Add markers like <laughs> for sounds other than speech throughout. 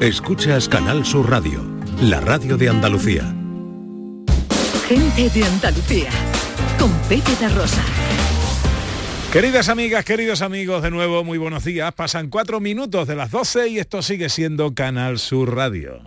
Escuchas Canal Sur Radio, la radio de Andalucía. Gente de Andalucía, con Pepe de Rosa. Queridas amigas, queridos amigos, de nuevo muy buenos días. Pasan cuatro minutos de las 12 y esto sigue siendo Canal Sur Radio.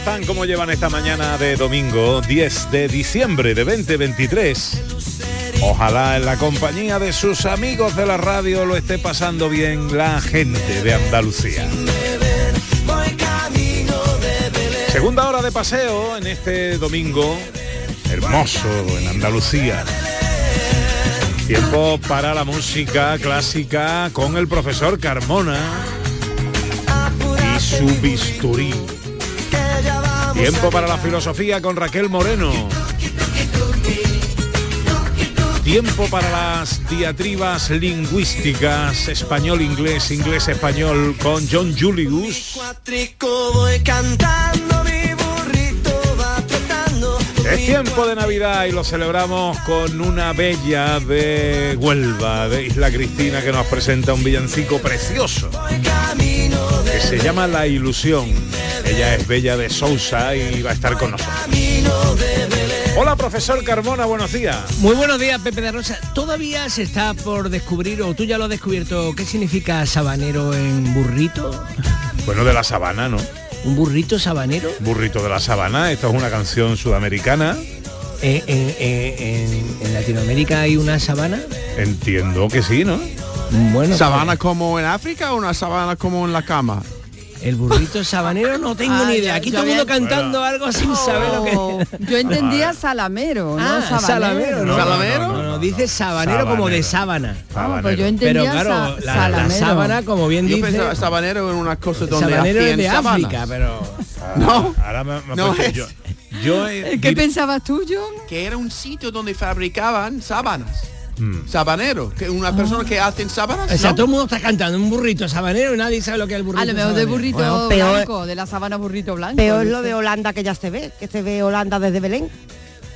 Están? ¿Cómo llevan esta mañana de domingo 10 de diciembre de 2023? Ojalá en la compañía de sus amigos de la radio lo esté pasando bien la gente de Andalucía. Segunda hora de paseo en este domingo hermoso en Andalucía. Tiempo para la música clásica con el profesor Carmona y su bisturí. Tiempo para la filosofía con Raquel Moreno. Tiempo para las diatribas lingüísticas español-inglés, inglés-español con John Julius. Es tiempo de Navidad y lo celebramos con una bella de Huelva, de Isla Cristina, que nos presenta un villancico precioso que se llama La Ilusión. Ella es Bella de Sousa y va a estar con nosotros. Hola, profesor Carmona, buenos días. Muy buenos días, Pepe de Rosa. Todavía se está por descubrir, o tú ya lo has descubierto, ¿qué significa sabanero en burrito? Bueno, de la sabana, ¿no? ¿Un burrito sabanero? Burrito de la Sabana, esta es una canción sudamericana. Eh, en, eh, en- en Latinoamérica hay una sabana. Entiendo que sí, ¿no? Bueno, ¿Sabana como en África o una sabana como en la cama? el burrito sabanero no tengo Ah, ni idea. Aquí todo el mundo cantando algo sin saber lo que. Yo entendía salamero, no Ah, sabanero. salamero, ¿no? ¿Salamero? No, no, dice sabanero, como de sábana. Ah, pues yo Sabanero. entendía Pero claro, sa- la, sábana, como bien Yo dice, pensaba sabanero en una cosa donde sabanero es de sábanas. África, pero <laughs> No, Ahora me, me No es. yo, yo ¿Qué dir- pensabas tú, John? que era un sitio donde fabricaban sábanas. Mm. Sabanero, que una persona que hacen sábanas. o sea, ¿no? todo el mundo está cantando un burrito sabanero y nadie sabe lo que es el burrito A lo mejor de sabanero. burrito Bueno, peor- blanco, de la sabana burrito blanco. Peor lo de Holanda que ya se ve, que se ve Holanda desde Belén.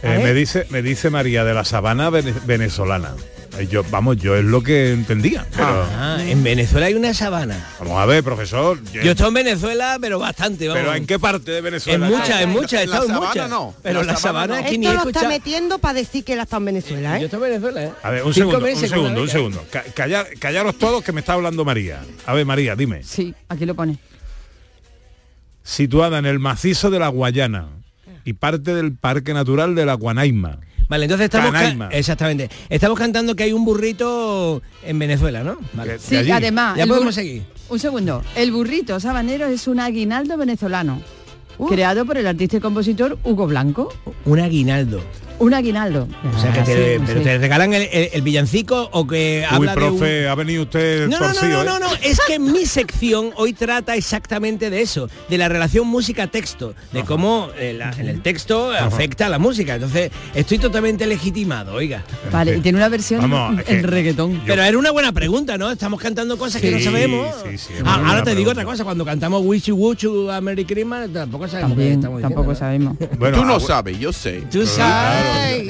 Eh, me dice me dice María de la Sabana vene- venezolana. Eh, Yo, vamos, yo es lo que entendía. Pero, Ah, en Venezuela hay una sabana. vamos a ver, profesor. yo- Yo estado en Venezuela, pero bastante, vamos. pero ¿en qué parte de En Venezuela? muchas, en muchas, he En la estado en sabana muchas. no, Pero en la la sabana no. ni está metiendo para decir que él ha estado en Venezuela, Yo ¿eh? estoy en Venezuela, ¿eh? A ver, un Cinco segundo, un segundo, un segundo. Ca- callar- callaros todos que me está hablando María. A ver, María, dime. Sí, aquí lo pone. Situada en el macizo de la Guayana y parte del Parque Natural de la Guanaima. Vale, entonces estamos... Canaima. Exactamente. Estamos cantando que hay un burrito en Venezuela, ¿no? Vale. Sí, además. Ya podemos seguir. Un segundo. El burrito sabanero es un aguinaldo venezolano. Uh. Creado por el artista y compositor Hugo Blanco. Un aguinaldo. Un aguinaldo. O sea, que Ah, te, sí, pero sí. te regalan el, el- el villancico o que Uy, habla de un- profe, ha venido usted No, no, no, no, ¿eh? no, no, es que mi sección hoy trata exactamente de eso, de la relación música-texto, de cómo eh, la- en el texto afecta a la música. Entonces, estoy totalmente legitimado, oiga. Vale, y tiene una versión Vamos, en reggaetón. Pero era una buena pregunta, ¿no? Estamos cantando cosas que no sabemos. sí, sí, es Ah, ahora te digo pregunta. otra cosa, cuando cantamos Wishy Wuchu a Merry Christmas, tampoco sabemos qué También, estamos tampoco diciendo, sabemos. Bueno, Tú no ah, sabes, yo sé. Tú sabes.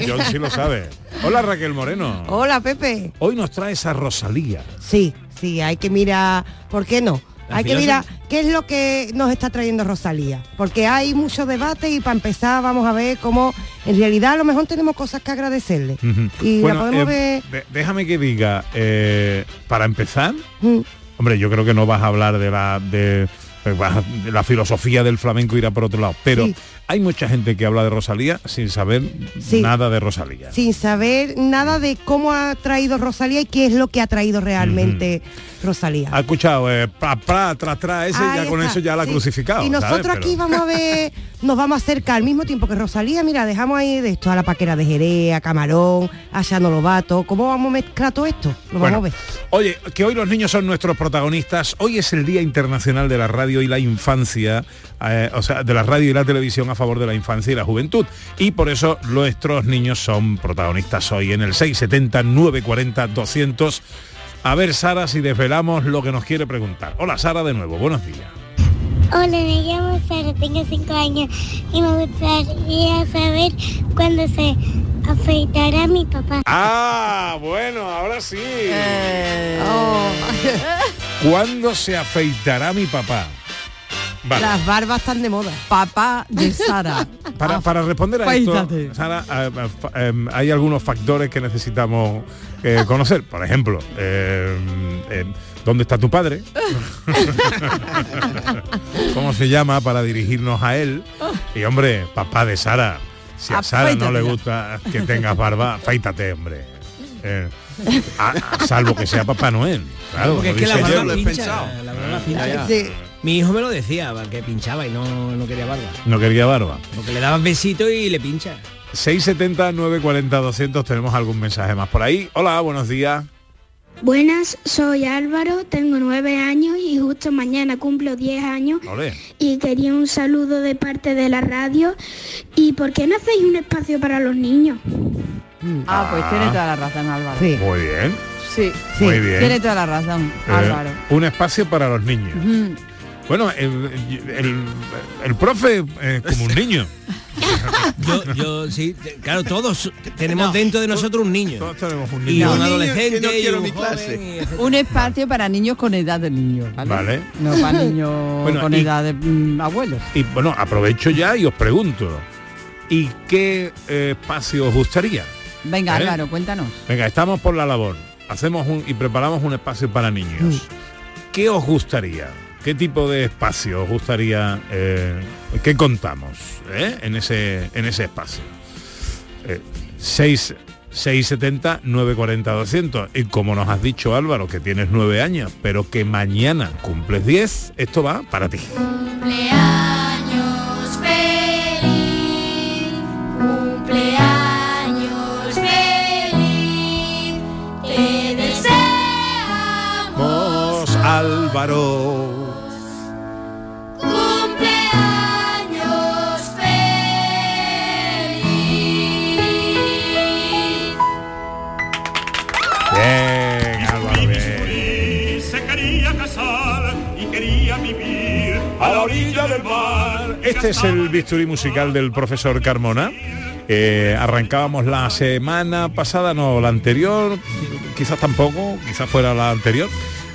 Yo, yo sí lo sabe. Hola Raquel Moreno. Hola, Pepe. Hoy nos traes a Rosalía. Sí, sí, hay que mirar, ¿por qué no? Hay que mirar qué es lo que nos está trayendo Rosalía, porque hay mucho debate y para empezar vamos a ver cómo en realidad a lo mejor tenemos cosas que agradecerle. Y Bueno, la podemos eh, ver... déjame que diga, eh, para empezar, Mm, hombre, yo creo que no vas a hablar de la de, de la filosofía del flamenco irá por otro lado, pero Sí. Hay mucha gente que habla de Rosalía sin saber Sí. nada de Rosalía. sin saber nada de cómo ha traído Rosalía y qué es lo que ha traído realmente Rosalía. Ha escuchado eh, pra, pra, tras, tras, ese, Ahí ya con eso ya la ha sí. crucificado. Y ¿sabes? nosotros aquí Pero- vamos a ver, nos vamos a acercar al mismo tiempo que Rosalía, mira, dejamos ahí de esto a la paquera de Jerez, a Camarón, a Shano Lobato. ¿Cómo vamos a mezclar todo esto? Lo Bueno, vamos a ver. oye, que hoy los niños son nuestros protagonistas. Hoy es el Día Internacional de la Radio y la Infancia, eh, o sea, de la radio y la televisión a favor de la infancia y la juventud. Y por eso nuestros niños son protagonistas hoy en el 670 940 200. A ver, Sara, si desvelamos lo que nos quiere preguntar. Hola, Sara, de nuevo. Buenos días. Hola, me llamo Sara, tengo 5 años y me gustaría saber cuándo se afeitará mi papá. Ah, bueno, ahora sí. Eh, ¿Cuándo se afeitará mi papá? Vale. Las barbas están de moda. Papá de Sara. <laughs> Para, para responder a esto. Sara, eh, eh, eh, hay algunos factores que necesitamos eh, conocer. Por ejemplo, eh, eh, ¿dónde está tu padre? <laughs> ¿Cómo se llama para dirigirnos a él? Y hombre, papá de Sara, si a Sara no le gusta que tengas barba, afeítate, hombre. Eh, a, a salvo que sea Papá Noel. Claro, Porque es que la barba lo he pensado. la barba Mi hijo me lo decía, que pinchaba y no, no quería barba. no quería barba. Porque le daban besito y le pincha. 670 940 200 tenemos algún mensaje más por ahí. Hola, buenos días. Buenas, soy Álvaro, tengo 9 años y justo mañana cumplo 10 años Ole. y quería un saludo de parte de la radio. ¿Y por qué no hacéis un espacio para los niños? Ah, pues tiene toda la razón, Álvaro. Sí. Muy bien. Sí, Sí. Muy bien. tiene toda la razón, Eh, Álvaro. un espacio para los niños. Mm. Bueno, el, el- el profe es como un niño. <laughs> Yo, yo sí, claro, todos te- tenemos dentro de nosotros un niño. Todos tenemos un Y niño. un niño adolescente no y un mi joven, clase. y. Un espacio para niños con edad de niños, ¿vale? Vale. No para <laughs> niños Bueno, con y- edad de mm, abuelos. Y bueno, aprovecho ya y os pregunto. ¿Y qué eh, espacio os gustaría? Venga, ¿Eh? Álvaro, cuéntanos. Venga, estamos por la labor. Hacemos un y preparamos un espacio para niños. ¿Qué os gustaría? ¿Qué tipo de espacio os gustaría? eh, ¿Qué contamos eh, en ese en ese espacio? Eh, 6 670 940 200 y como nos has dicho Álvaro que tienes 9 años pero que mañana cumples 10 esto va para ti Cumpleaños feliz, cumpleaños feliz, te deseamos Álvaro Este es el bisturí musical del profesor Carmona. Eh, arrancábamos la semana pasada, no, la anterior, quizás tampoco, quizás fuera la anterior,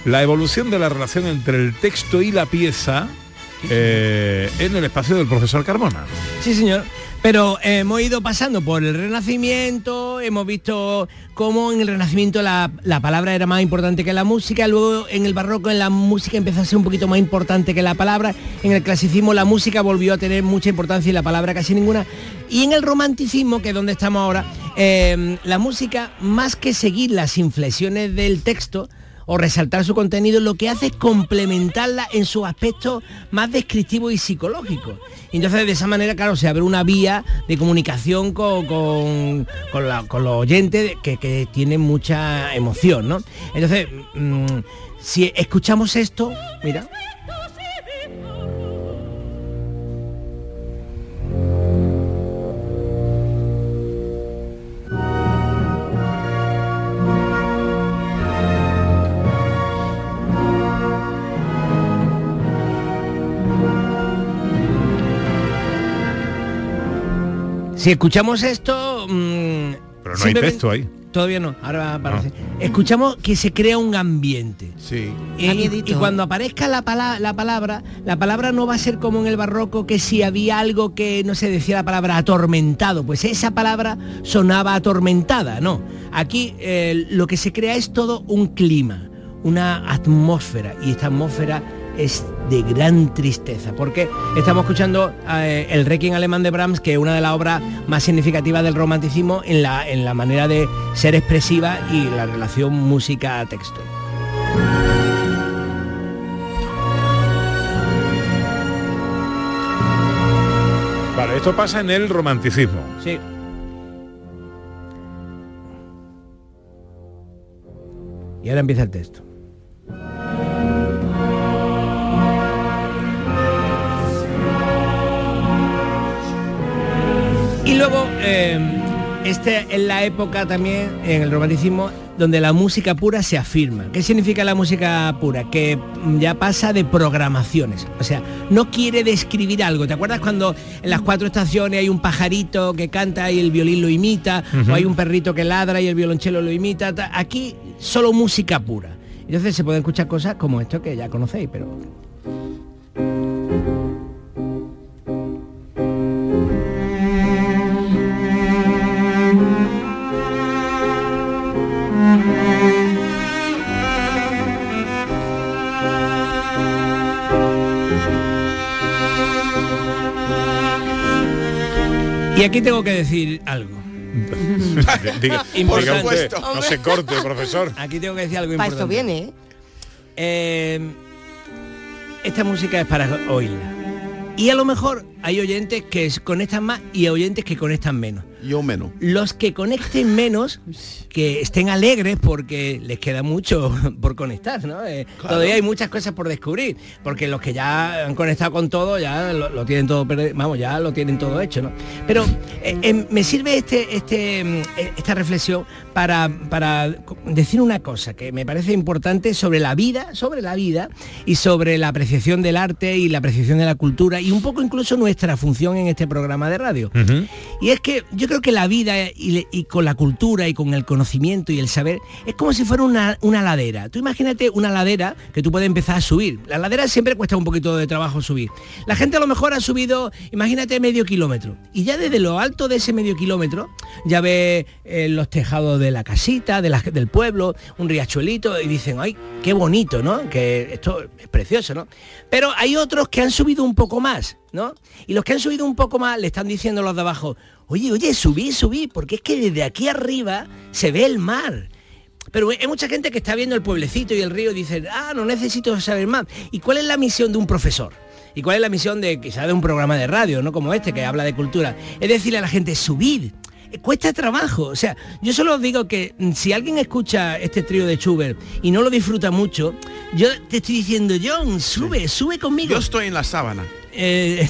la evolución de la relación entre el texto y la pieza eh, en el espacio del profesor Carmona. Sí, señor. Pero eh, hemos ido pasando por el Renacimiento, hemos visto cómo en el Renacimiento la, la palabra era más importante que la música, luego en el Barroco en la música empezó a ser un poquito más importante que la palabra, en el Clasicismo la música volvió a tener mucha importancia y la palabra casi ninguna, y en el Romanticismo, que es donde estamos ahora, eh, la música, más que seguir las inflexiones del texto, o resaltar su contenido, lo que hace es complementarla en sus aspectos más descriptivos y psicológicos. Entonces, de esa manera, claro, se abre una vía de comunicación con, con, la- los oyentes que, que tiene mucha emoción, ¿no? Entonces, mm, si escuchamos esto, mira, si escuchamos esto... mm, Pero no hay texto ahí. Todavía no, ahora aparece. Escuchamos que se crea un ambiente. Sí. Y, cuando aparezca la, pala- la palabra, la palabra no va a ser como en el barroco que si había algo que no se decía la palabra atormentado, pues esa palabra sonaba atormentada, no. Aquí eh, lo que se crea es todo un clima, una atmósfera y esta atmósfera es de gran tristeza, porque estamos escuchando eh, el Requiem alemán de Brahms, que es una de las obras más significativas del romanticismo en la, en la manera de ser expresiva y la relación música-texto. Vale, esto pasa en el romanticismo. Sí. Y ahora empieza el texto. Luego, eh, este es la época también, en el romanticismo, donde la música pura se afirma. ¿Qué significa la música pura? Que ya pasa de programaciones. O sea, no quiere describir algo. ¿Te acuerdas cuando en las cuatro estaciones hay un pajarito que canta y el violín lo imita? O hay un perrito que ladra y el violonchelo lo imita. Ta- Aquí solo música pura. Entonces se pueden escuchar cosas como esto que ya conocéis, pero Y aquí tengo que decir algo. <laughs> Diga, diga usted, no se corte, profesor. Aquí tengo que decir algo Para importante. esto viene, ¿eh? Eh, esta música es para oírla. Y a lo mejor hay oyentes que conectan más y oyentes que conectan menos. Yo menos. Los que conecten menos, que estén alegres porque les queda mucho <laughs> por conectar, ¿no? Eh, Todavía hay muchas cosas por descubrir, porque los que ya han conectado con todo ya lo, lo tienen todo, vamos, ya lo tienen todo hecho, ¿no? Pero eh, eh, me sirve este, este, mm, eh, esta reflexión para, para decir una cosa que me parece importante sobre la vida, sobre la vida y sobre la apreciación del arte y la apreciación de la cultura y un poco incluso nuestra función en este programa de radio. Y es que yo creo que la vida y, con la cultura y con el conocimiento y el saber es como si fuera una, una ladera. Tú imagínate una ladera que tú puedes empezar a subir. La ladera siempre cuesta un poquito de trabajo subir. La gente a lo mejor ha subido, imagínate, medio kilómetro. Y ya desde lo alto de ese medio kilómetro ya ve eh, los tejados de la casita, de la- del pueblo, un riachuelito y dicen, ay, qué bonito, ¿no? Que esto es precioso, ¿no? Pero hay otros que han subido un poco más, ¿no? Y los que han subido un poco más le están diciendo los de abajo, oye, oye, subí, subí, porque es que desde aquí arriba se ve el mar. Pero hay mucha gente que está viendo el pueblecito y el río y dice, ah, no necesito saber más. ¿Y cuál es la misión de un profesor? ¿Y cuál es la misión de quizá de un programa de radio, no como este que habla de cultura? Es decirle a la gente, subid. Eh, Cuesta trabajo, o sea, yo solo os digo que mm, si alguien escucha este trío de Schubert y no lo disfruta mucho, yo te estoy diciendo, John, sube, sube conmigo. Yo estoy en la sábana. Eh,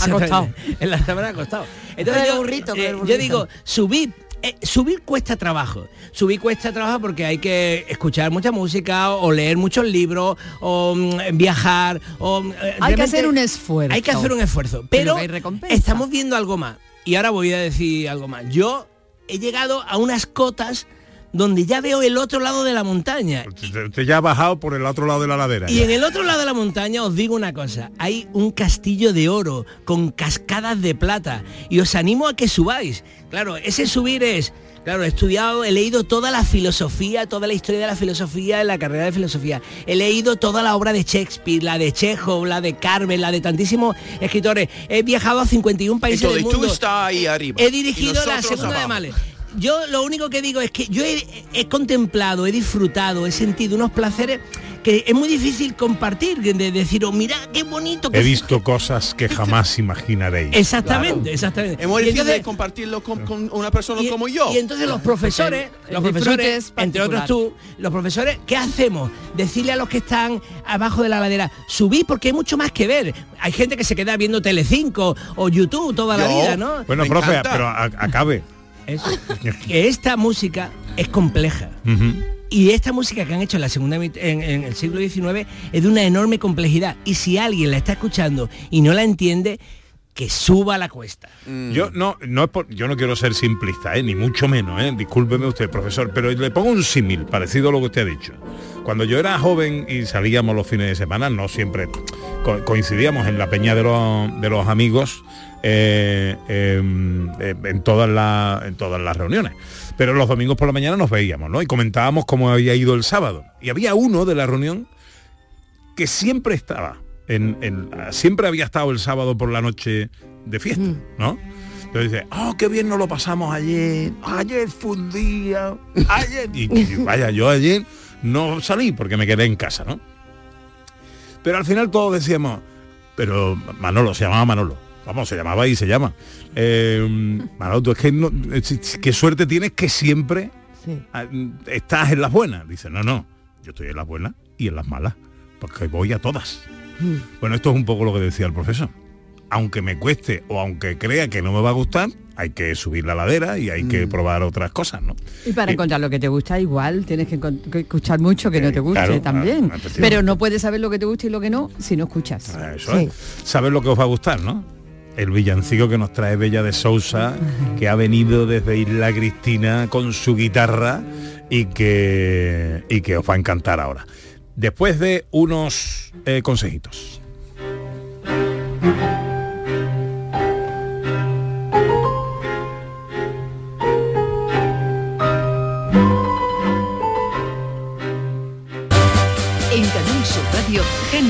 Acostado. En la sábana acostado. Entonces yo, burrito, eh, yo digo, subir. eh, subir cuesta trabajo. Subir cuesta trabajo porque hay que escuchar mucha música o leer muchos libros o mm, viajar o mm, eh, Hay que hacer un esfuerzo. Hay que hacer un esfuerzo, Pero pero estamos viendo algo más. Y ahora voy a decir algo más. Yo he llegado a unas cotas donde ya veo el otro lado de la montaña Usted usted ya ha bajado por el otro lado de la ladera. y ya. en el otro lado de la montaña os digo una cosa, hay un castillo de oro con cascadas de plata y os animo a que subáis. Claro, ese subir es, claro, he estudiado, he leído toda la filosofía, toda la historia de la filosofía en la carrera de filosofía. He leído toda la obra de Shakespeare, la de Chekhov, la de Carmen, la de tantísimos escritores. He viajado a 51 países Entonces del tú mundo. estás ahí arriba. He dirigido la segunda de. Males. Yo lo único que digo es que yo he, he contemplado, he disfrutado, he sentido unos placeres que es muy difícil compartir, de, de decir, oh, mira qué bonito que He fue". visto cosas que jamás imaginaréis. Exactamente, exactamente. Es muy difícil entonces- de compartirlo con, con una persona y, como yo. y entonces los profesores, El los profesores, es entre otros tú, los profesores, ¿qué hacemos? Decirle a los que están abajo de la ladera, subid porque hay mucho más que ver. Hay gente que se queda viendo Telecinco o YouTube toda la vida, ¿no? Bueno, Me profe, encanta. pero a- acabe. Eso. <laughs> que esta música es compleja. Y esta música que han hecho en la segunda en, en el siglo XIX es de una enorme complejidad. Y si alguien la está escuchando y no la entiende, que suba la cuesta. Yo no, no es por- yo no quiero ser simplista, ¿eh? ni mucho menos, ¿eh? discúlpeme usted, profesor, pero le pongo un símil parecido a lo que usted ha dicho. Cuando yo era joven y salíamos los fines de semana, no siempre co- coincidíamos en la peña de los, de los amigos eh, em, eh, en, todas las, en todas las reuniones. Pero los domingos por la mañana nos veíamos, ¿no? Y comentábamos cómo había ido el sábado. Y había uno de la reunión que siempre estaba, en, en- siempre había estado el sábado por la noche de fiesta, ¿no? Entonces dice, oh, qué bien nos lo pasamos ayer, ayer fue un día, ayer, <laughs> y, y vaya, yo ayer no salí porque me quedé en casa, ¿no? Pero al final todos decíamos, pero Manolo, se llamaba Manolo. Vamos, se llamaba y se llama. Eh, Manolo, tú es que no, es- qué suerte tienes que siempre ah, estás en las buenas. Dice, no, no, yo estoy en las buenas y en las malas, porque voy a todas. Bueno, esto es un poco lo que decía el profesor. Aunque me cueste o aunque crea que no me va a gustar, hay que subir la ladera y hay que probar otras cosas, ¿no? Y para encontrar lo que te gusta igual tienes que, escuchar mucho que no te guste claro, también. efectivamente. Pero no puedes saber lo que te gusta y lo que no si no escuchas. Eso es. Saber lo que os va a gustar, ¿no? El villancico que nos trae Bella de Sousa, que ha venido desde Isla Cristina con su guitarra y que, y que os va a encantar ahora. Después de unos eh, consejitos.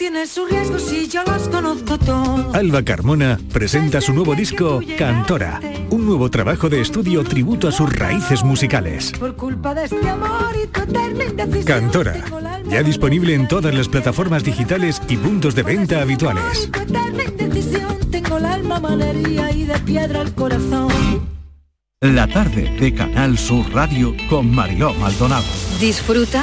Tiene sus riesgos y yo los conozco todos. Alba Carmona presenta su nuevo disco Cantora, un nuevo trabajo de estudio tributo a sus raíces musicales. Por culpa de este amor y tu eterna indecisión. Cantora, ya disponible en todas las plataformas digitales y puntos de venta habituales. Tu eterna indecisión. Tengo el alma malería y de piedra el corazón. La tarde de Canal Sur Radio con Mariló Maldonado. Disfruta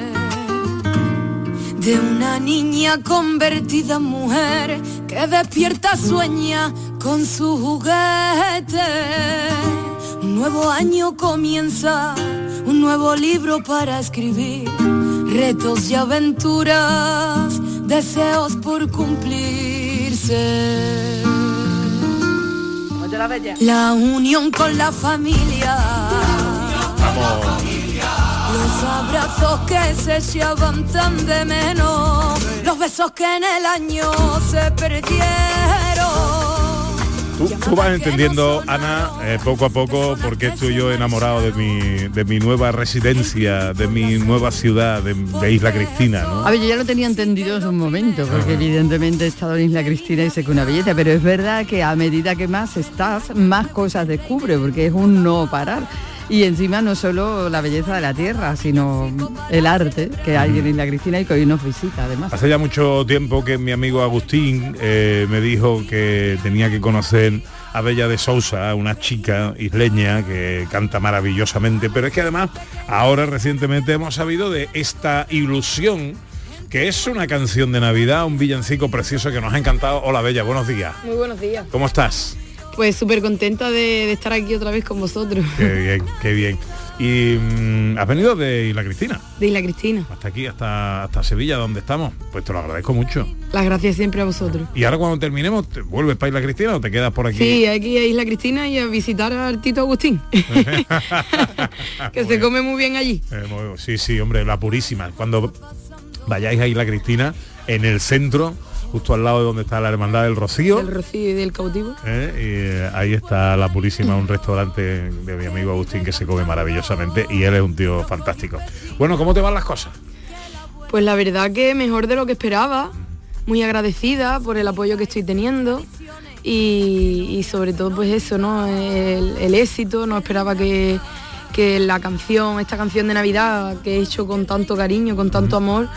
de una niña convertida en mujer que despierta sueña con su juguete. Un nuevo año comienza, un nuevo libro para escribir, retos y aventuras, deseos por cumplirse. La unión con la familia. Los abrazos que se echaban tan de menos, los besos que en el año se perdieron. Tú, tú vas entendiendo, Ana, eh, poco a poco, porque estoy yo enamorado de mi, de mi nueva residencia, de mi nueva ciudad, de, de Isla Cristina, ¿no? A ver, yo ya lo tenía entendido en un momento, porque evidentemente he estado en Isla Cristina y sé que una belleza, pero es verdad que a medida que más estás, más cosas descubre, porque es un no parar. Y encima no solo la belleza de la tierra, sino el arte que hay en Isla Cristina y que hoy nos visita además. Hace ya mucho tiempo que mi amigo Agustín eh, me dijo que tenía que conocer a Bella de Sousa, una chica isleña que canta maravillosamente, pero es que además ahora recientemente hemos sabido de esta ilusión que es una canción de Navidad, un villancico precioso que nos ha encantado. Hola Bella, buenos días. Muy buenos días. ¿Cómo estás? Pues súper contenta de, de estar aquí otra vez con vosotros. Qué bien, qué bien. Y mm, has venido de Isla Cristina, De Isla Cristina. hasta aquí, hasta, hasta Sevilla, donde estamos. Pues te lo agradezco mucho. Las gracias siempre a vosotros. Y ahora cuando terminemos, ¿te vuelves para Isla Cristina o te quedas por aquí? Sí, aquí a Isla Cristina y a visitar al Tito Agustín. <laughs> que se come muy bien allí. Eh, muy- sí, sí, hombre, la purísima. Cuando vayáis a Isla Cristina, en el centro, justo al lado de donde está la Hermandad del Rocío, Del Rocío y del cautivo. ¿eh? y eh, ahí está la purísima, un restaurante de mi amigo Agustín que se come maravillosamente y él es un tío fantástico. Bueno, ¿cómo te van las cosas? Pues la verdad que mejor de lo que esperaba. Muy agradecida por el apoyo que estoy teniendo. Y, y sobre todo pues eso, ¿no? El, el éxito, no esperaba que, que la canción, esta canción de Navidad que he hecho con tanto cariño, con tanto amor,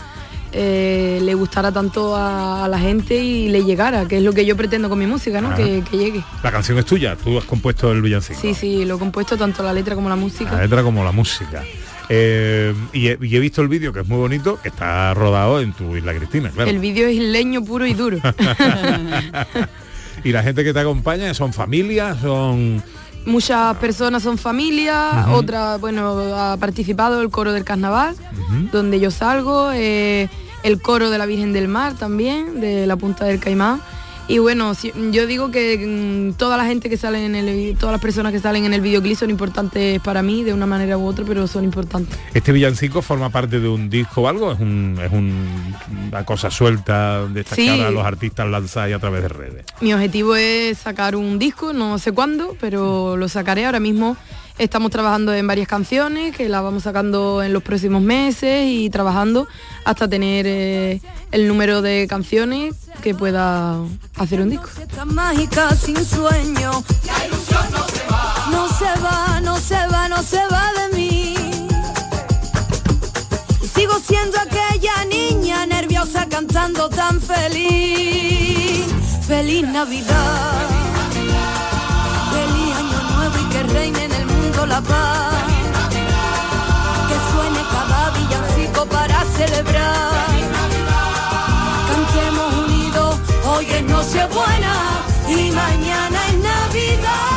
eh, le gustara tanto a, a la gente y le llegara, que es lo que yo pretendo con mi música, ¿no? Que, que llegue. La canción es tuya, tú has compuesto el villancico. Sí, sí, lo he compuesto tanto la letra como la música. La letra como la música. Eh, y, he, y he visto el vídeo que es muy bonito, que está rodado en tu Isla Cristina, claro. El vídeo es leño puro y duro. <laughs> y la gente que te acompaña son familias, son... Muchas personas son familia, otra, bueno, ha participado el coro del carnaval, donde yo salgo, eh, el coro de la Virgen del Mar también, de la Punta del Caimán. Y bueno, yo digo que mm, toda la gente que sale en el todas las personas que salen en el videoclip son importantes para mí de una manera u otra, pero son importantes. ¿Este villancico forma parte de un disco o algo? ¿Es, un, es un- una cosa suelta de estas Sí. ahora los artistas lanzáis a través de redes? Mi objetivo es sacar un disco, no sé cuándo, pero lo sacaré ahora mismo. Estamos trabajando en varias canciones que las vamos sacando en los próximos meses y trabajando hasta tener eh, el número de canciones que pueda hacer un disco. La ilusión no se va. No se va, no se va, no se va de mí. Y sigo siendo aquella niña nerviosa cantando tan feliz. Feliz Navidad. La paz. Que suene cada villancico para celebrar. Cantemos unidos, hoy es Nochebuena y mañana es Navidad.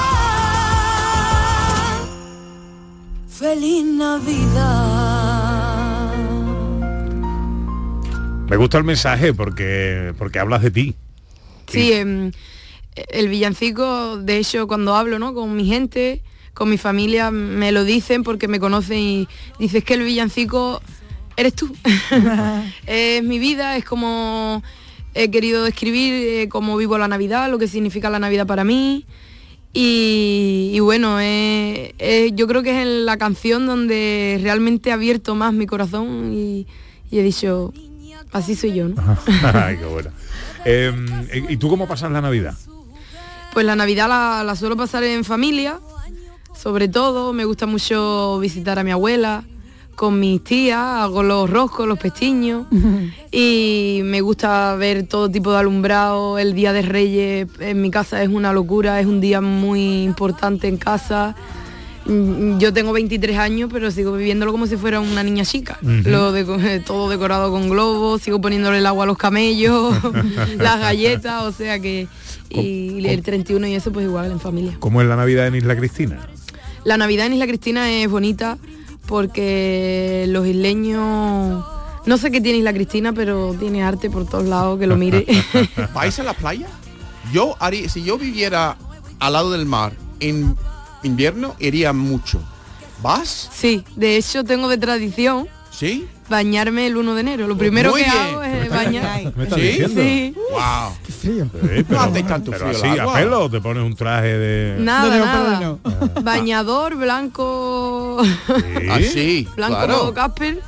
Feliz Navidad. Me gusta el mensaje porque, porque hablas de ti. Sí, em, el villancico, de hecho, cuando hablo ¿no? con mi gente, con mi familia, me lo dicen porque me conocen y dices que el villancico eres tú. <laughs> es mi vida, es como he querido describir eh, cómo vivo la Navidad, lo que significa la Navidad para mí. Y, y bueno, eh, eh, yo creo que es en la canción donde realmente he abierto más mi corazón y, y he dicho, así soy yo. ¿no? <laughs> Ay, qué buena. Eh, ¿Y tú cómo pasas la Navidad? Pues la Navidad la, la suelo pasar en familia, sobre todo. Me gusta mucho visitar a mi abuela con mis tías, hago los roscos, los pestiños. <laughs> y me gusta ver todo tipo de alumbrado. El Día de Reyes en mi casa es una locura, es un día muy importante en casa. Mm, Yo tengo 23 años, pero sigo viviéndolo como si fuera una niña chica. Lo <laughs> todo decorado con globos, sigo poniéndole el agua a los camellos, <laughs> las galletas, o sea que... Y el 31 y eso pues igual en familia. ¿Cómo es la Navidad en Isla Cristina? La Navidad en Isla Cristina es bonita porque los isleños... No sé qué tiene Isla Cristina, pero tiene arte por todos lados, que lo mire. <laughs> ¿Vais a la playa? Yo haría, si yo viviera al lado del mar en invierno, iría mucho. ¿Vas? Sí, de hecho tengo de tradición ¿Sí? Bañarme el 1 de enero. Lo primero Muy que bien. hago es bañar. ¿Me estás ¿Sí? diciendo? Sí. Wow. Qué frío. Sí, No hace tanto pero frío así, a pelo, te pones un traje de... Nada, nada. Bañador blanco. Ah, sí, blanco claro. modo Casper.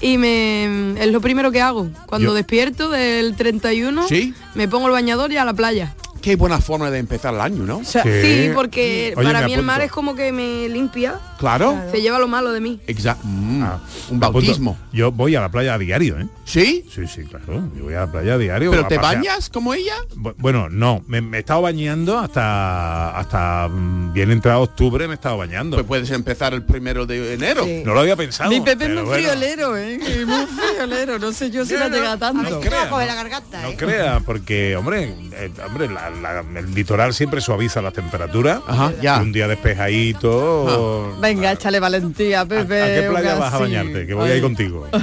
Y me es lo primero que hago. Cuando Yo- despierto del 31, ¿Sí? me pongo el bañador y a la playa. Qué buena forma de empezar el año, ¿no? Sí, porque Oye, para mí el mar es como que me limpia. Claro. Se lleva lo malo de mí. Exacto. un Me apunto. bautismo. Yo voy a la playa a diario, ¿eh? ¿Sí? Sí, sí, claro. Yo voy a la playa a diario. ¿Pero a te pasear. bañas como ella? Bu- Bueno, no, me, me he estado bañando hasta hasta mm, bien entrado octubre me he estado bañando. Pues puedes empezar el primero de enero. No lo había pensado. Mi Pepe es muy bueno, friolero, ¿eh? <laughs> Muy friolero, no sé yo si me ha llegado tanto. no crea, Coge la garganta, No ¿eh? crea, porque, hombre, eh, hombre la- la- el litoral siempre suaviza las temperaturas. Ajá, ya. Un día despejadito. Venga, échale valentía, Pepe. ¿A qué playa vas a bañarte? Que voy a ir contigo. <laughs>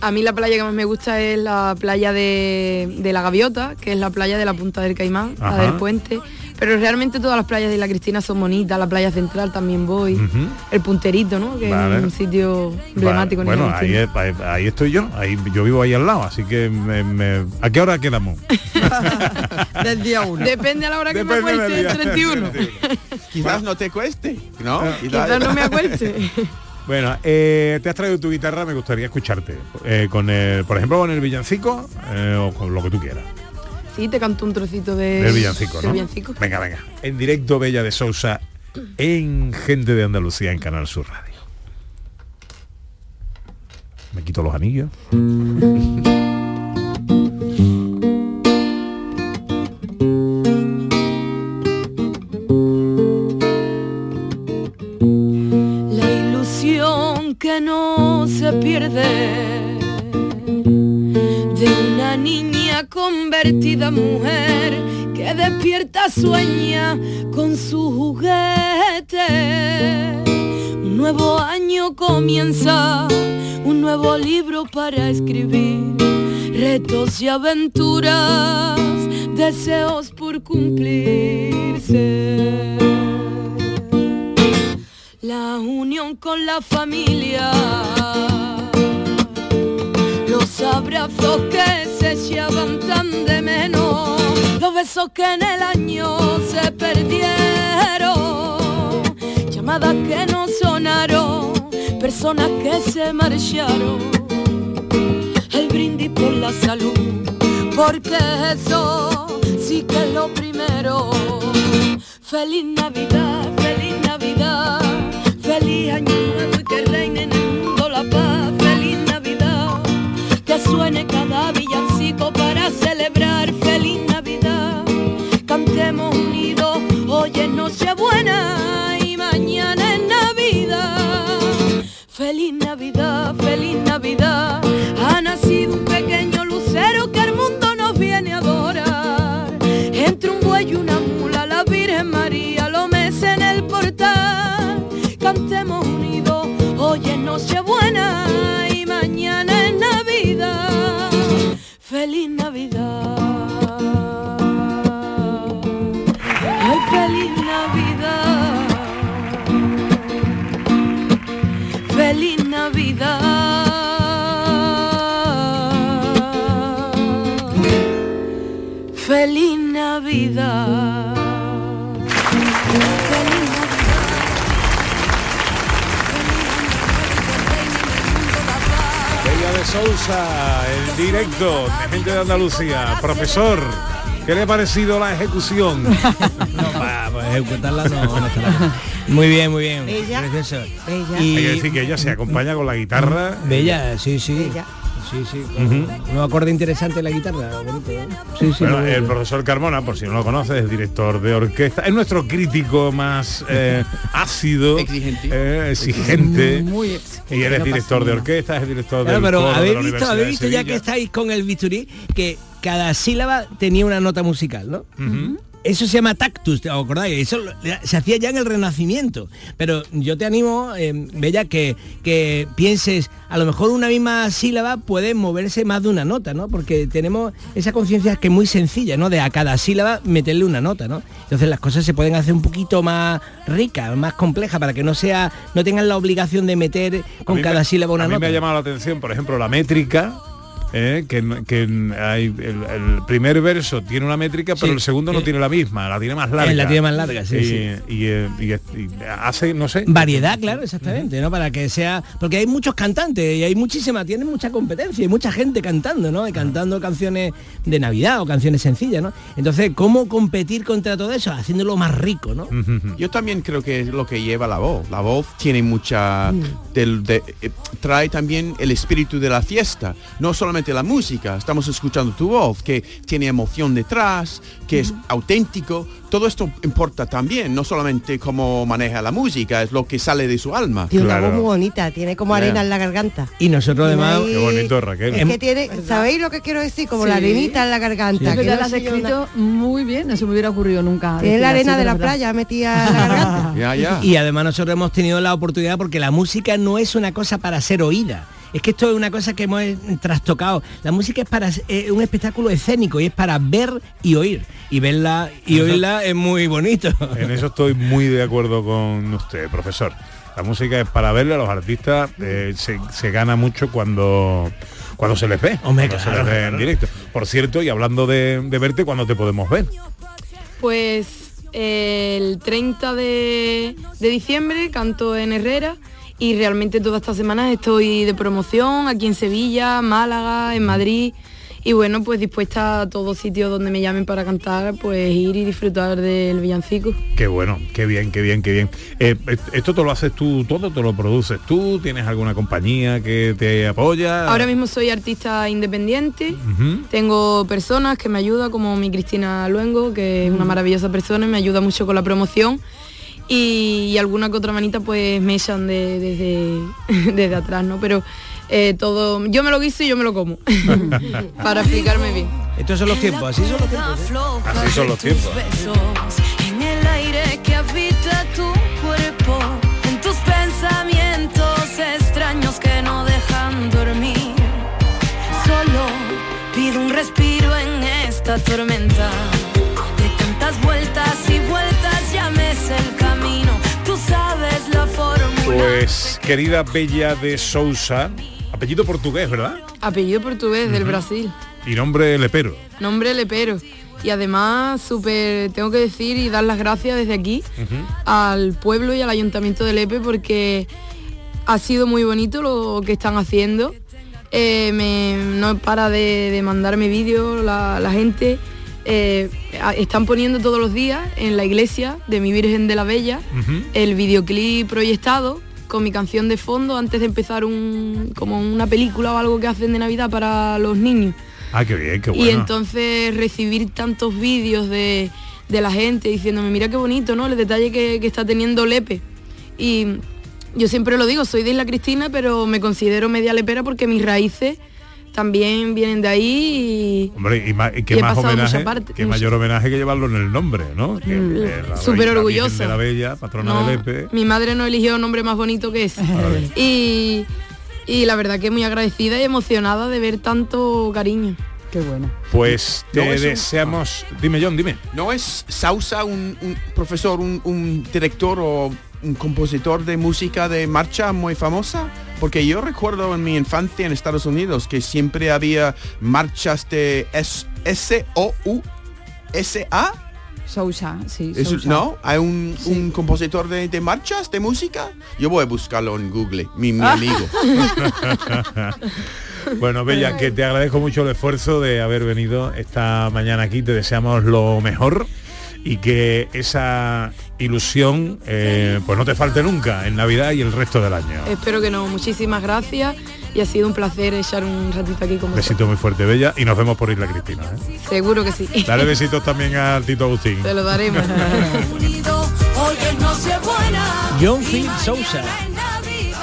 A mí la playa que más me gusta es la playa de, de la Gaviota, que es la playa de la Punta del Caimán, Ajá. la del puente. Pero realmente todas las playas de la Cristina son bonitas, la playa central también voy, el punterito, ¿no? Que Vale. es un sitio emblemático en Vale, Isla bueno, ahí, es- ahí- ahí estoy yo. Ahí, yo vivo ahí al lado, así que me- me- ¿a qué hora quedamos? <laughs> Del día uno. Depende a la hora que me Depende acueste, el día. 31. <laughs> <laughs> Quizás no te cueste, ¿no? Quizás no me acueste. Bueno, eh, te has traído tu guitarra, me gustaría escucharte. Eh, con el, por ejemplo, con el villancico eh, o con lo que tú quieras. Sí, te canto un trocito de, Del villancico, del ¿no? villancico. Venga, venga. En directo Bella de Sousa en Gente de Andalucía en Canal Sur Radio. Me quito los anillos. <laughs> y aventuras, deseos por cumplirse. La unión con la familia, los abrazos que se echaban tan de menos, los besos que en el año se perdieron, llamadas que no sonaron, personas que se marcharon, salud, porque eso sí que es lo primero. Feliz Navidad, feliz Navidad, feliz año nuevo y que reine en el mundo la paz, feliz Navidad, que suene cada villancico para celebrar. Feliz Navidad, cantemos unidos, hoy es Nochebuena y el directo de gente de Andalucía. Profesor, ¿qué le ha parecido la ejecución? <laughs> Para ejecutarla no, no está la- Muy bien, muy bien. Bella. Precioso. Bella. Hay que decir que ella se acompaña con la guitarra. Bella, sí, sí. Bella. Sí, sí. Ujú. Un acorde interesante en la guitarra, bonito, ¿eh? Sí, sí. Bueno, el profesor Carmona, por si no lo conoces, es director de orquesta. Es nuestro crítico más eh, <laughs> ácido, Exigente. eh, exigente. Muy y él es director de orquesta, es director Claro, del pero coro de habéis la visto, habéis de visto ya que estáis con el bisturí que cada sílaba tenía una nota musical, ¿no? Eso se llama tactus, ¿te acordáis? Eso se hacía ya en el Renacimiento. Pero yo te animo, eh, Bella, que, que pienses, a lo mejor una misma sílaba puede moverse más de una nota, ¿no? Porque tenemos esa conciencia que es muy sencilla, ¿no? De a cada sílaba meterle una nota, ¿no? Entonces las cosas se pueden hacer un poquito más ricas, más complejas, para que no sea, no tengan la obligación de meter con cada me- sílaba una a mí nota. me ha llamado la atención, por ejemplo, la métrica. Eh, que, que hay, el, el primer verso tiene una métrica, pero Sí. el segundo no Eh, tiene la misma, la tiene más larga. la tiene más larga, sí, y, sí. Y, eh, y, eh, y hace, no sé. Variedad, claro, exactamente, ¿no? Para que sea. Porque hay muchos cantantes y hay muchísima, tienen mucha competencia y mucha gente cantando, ¿no? Y cantando canciones de Navidad o canciones sencillas, ¿no? Entonces, ¿cómo competir contra todo eso? Haciéndolo más rico, ¿no? Yo también creo que es lo que lleva la voz. La voz tiene mucha... del- de- eh, trae también el espíritu de la fiesta. No solamente la música. Estamos escuchando tu voz, que tiene emoción detrás, que es auténtico. Todo esto importa también. No solamente cómo maneja la música, es lo que sale de su alma. Tiene una voz muy bonita, tiene como arena en la garganta. Y nosotros además... Qué bonito, Raquel. Es que tiene, ¿sabéis lo que quiero decir? Como la arenita en la garganta. Que no lo has escrito muy bien, no se me hubiera ocurrido nunca. Tiene la arena de la playa metida en la garganta. <laughs> Y además nosotros hemos tenido la oportunidad porque la música no es una cosa para ser oída. Es que esto es una cosa que hemos eh, trastocado. La música es para eh, un espectáculo escénico y es para ver y oír. Y verla y oírla es muy bonito. En eso estoy muy de acuerdo con usted, profesor. La música es para verle a los artistas, eh, se, se gana mucho cuando cuando se les ve, Hombre, cuando claro, se les ve en directo. Por cierto, y hablando de, de verte, ¿cuándo te podemos ver? Pues el 30 de, de diciembre canto en Herrera y realmente todas estas semanas estoy de promoción aquí en Sevilla, Málaga, en Madrid Y bueno, pues dispuesta a todos sitios donde me llamen para cantar, pues ir y disfrutar del villancico. Qué bueno, qué bien, qué bien, qué bien. Eh, eh, ¿Esto te lo haces tú todo? ¿Te lo produces tú? ¿Tienes alguna compañía que te apoya? Ahora mismo soy artista independiente, tengo personas que me ayudan, como mi Cristina Luengo, que es una maravillosa persona y me ayuda mucho con la promoción. Y, y alguna que otra manita pues me echan de- desde, <laughs> desde atrás, ¿no? Pero eh, todo, yo me lo guiso y yo me lo como, <laughs> para explicarme bien. Estos son los tiempos, así son los tiempos. ¿eh? Así son los tiempos. En el aire que habita tu cuerpo, en tus pensamientos extraños que no dejan dormir. Solo pido un respiro en esta tormenta. Pues querida Bella de Sousa, apellido portugués, ¿verdad? Apellido portugués del. Brasil. Y nombre lepero. Nombre lepero. Y además, súper, tengo que decir y dar las gracias desde aquí al pueblo y al ayuntamiento de Lepe porque ha sido muy bonito lo que están haciendo. Eh, me- no para de, de mandarme vídeos la, la gente. Eh, están poniendo todos los días en la iglesia de mi Virgen de la Bella el videoclip proyectado con mi canción de fondo antes de empezar un, como una película o algo que hacen de Navidad para los niños. Ah, qué bien, qué bueno. Y entonces recibir tantos vídeos de, de la gente diciéndome, mira qué bonito, ¿no? El detalle que, que está teniendo Lepe. Y yo siempre lo digo, soy de Isla Cristina, pero me considero media lepera porque mis raíces también vienen de ahí Hombre, y, ma- y qué y he más pasado homenaje, mucha parte- qué mucha- mayor homenaje que llevarlo en el nombre, ¿no? Súper Virgen orgullosa. de la Bella, patrona No, de Lepe. Mi madre no eligió nombre más bonito que ese. y, y la verdad que muy agradecida y emocionada de ver tanto cariño. Qué bueno. Pues te No, un- deseamos... Dime, John, dime. ¿No es Sausa un, un profesor, un, un director o un compositor de música de marcha muy famosa? Porque yo recuerdo en mi infancia en Estados Unidos que siempre había marchas de S- S-O-U-S-A. Sousa, sí. Es- Sousa. ¿No? ¿Hay un, un compositor de, de marchas de música? Yo voy a buscarlo en Google, mi, mi amigo. <laughs> Bueno, Bella, que te agradezco mucho el esfuerzo de haber venido esta mañana aquí. Te deseamos lo mejor y que esa ilusión eh, pues no te falte nunca en Navidad y el resto del año. Espero que no. Muchísimas gracias y ha sido un placer echar un ratito aquí con vosotros. Besito muy fuerte, Bella, y nos vemos por Isla Cristina. ¿eh? Seguro que sí. Dale <laughs> besitos también al Tito Agustín. Te lo daremos. <laughs> John Phil Sousa.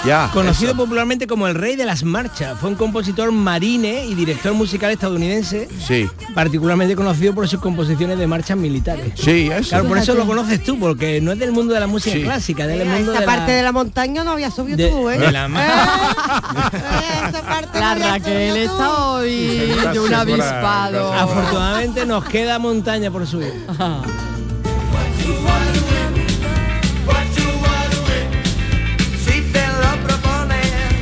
Ya. Conocido popularmente como el rey de las marchas, fue un compositor marine y director musical estadounidense, Sí. particularmente conocido por sus composiciones de marchas militares. Sí, eso. Claro, por eso lo conoces tú, porque no es del mundo de la música Sí. clásica, es del Mira, mundo esa de parte la, de la montaña no había subido de- tú, ¿eh? de la <laughs> <laughs> parte La no Raquel está hoy de un avispado. Afortunadamente nos queda montaña por subir. <laughs>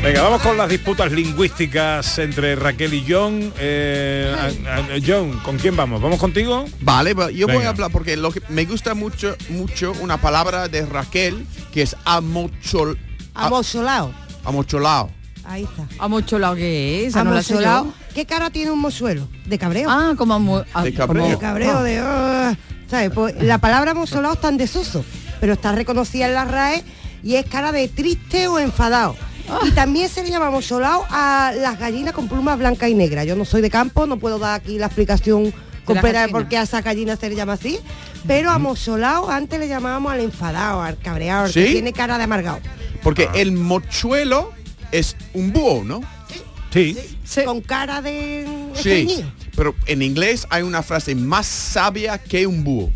Venga, vamos con las disputas lingüísticas entre Raquel y John. Eh, a- a- John, ¿con quién vamos? ¿Vamos contigo? Vale, va- yo voy a hablar porque lo que me gusta mucho, mucho una palabra de Raquel que es amochol, Amocholao. amocholao. Ahí está. Amocholao que es, no Amocholao. ¿Qué cara tiene un mozuelo? De cabreo. Ah, como amo- ah, De cabreo. como- de cabreo, de... ah, ¿sabes? Pues la palabra amocholao está en desuso, pero está reconocida en la RAE y es cara de triste o enfadado. Ah. Y también se le llama amocholao a las gallinas con plumas blancas y negras. Yo no soy de campo, no puedo dar aquí la explicación completa de por qué a esa gallina se le llama así, pero amocholao antes le llamábamos al enfadado, al cabreado, al que ¿Sí? tiene cara de amargado. Porque el mochuelo es un búho, ¿no? Sí. Con cara de Sí. Pero en inglés hay una frase más sabia que un búho.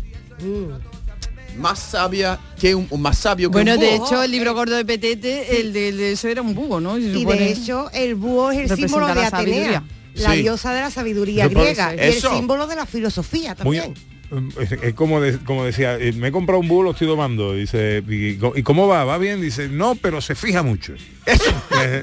Más sabia que un más sabio que Bueno, un de búho. hecho, el libro gordo de Petete, el de, el de eso era un búho, ¿no? Se Y de hecho, el búho es el símbolo de la Atenea, sabiduría. la Sí. diosa de la sabiduría Eso griega, y eso. el símbolo de la filosofía Muy, también. es, es como, de- como decía, eh, me he comprado un búho, lo estoy domando. Dice, ¿y, ¿y cómo va? ¿Va bien? Dice, no, pero se fija mucho. <laughs> Eh,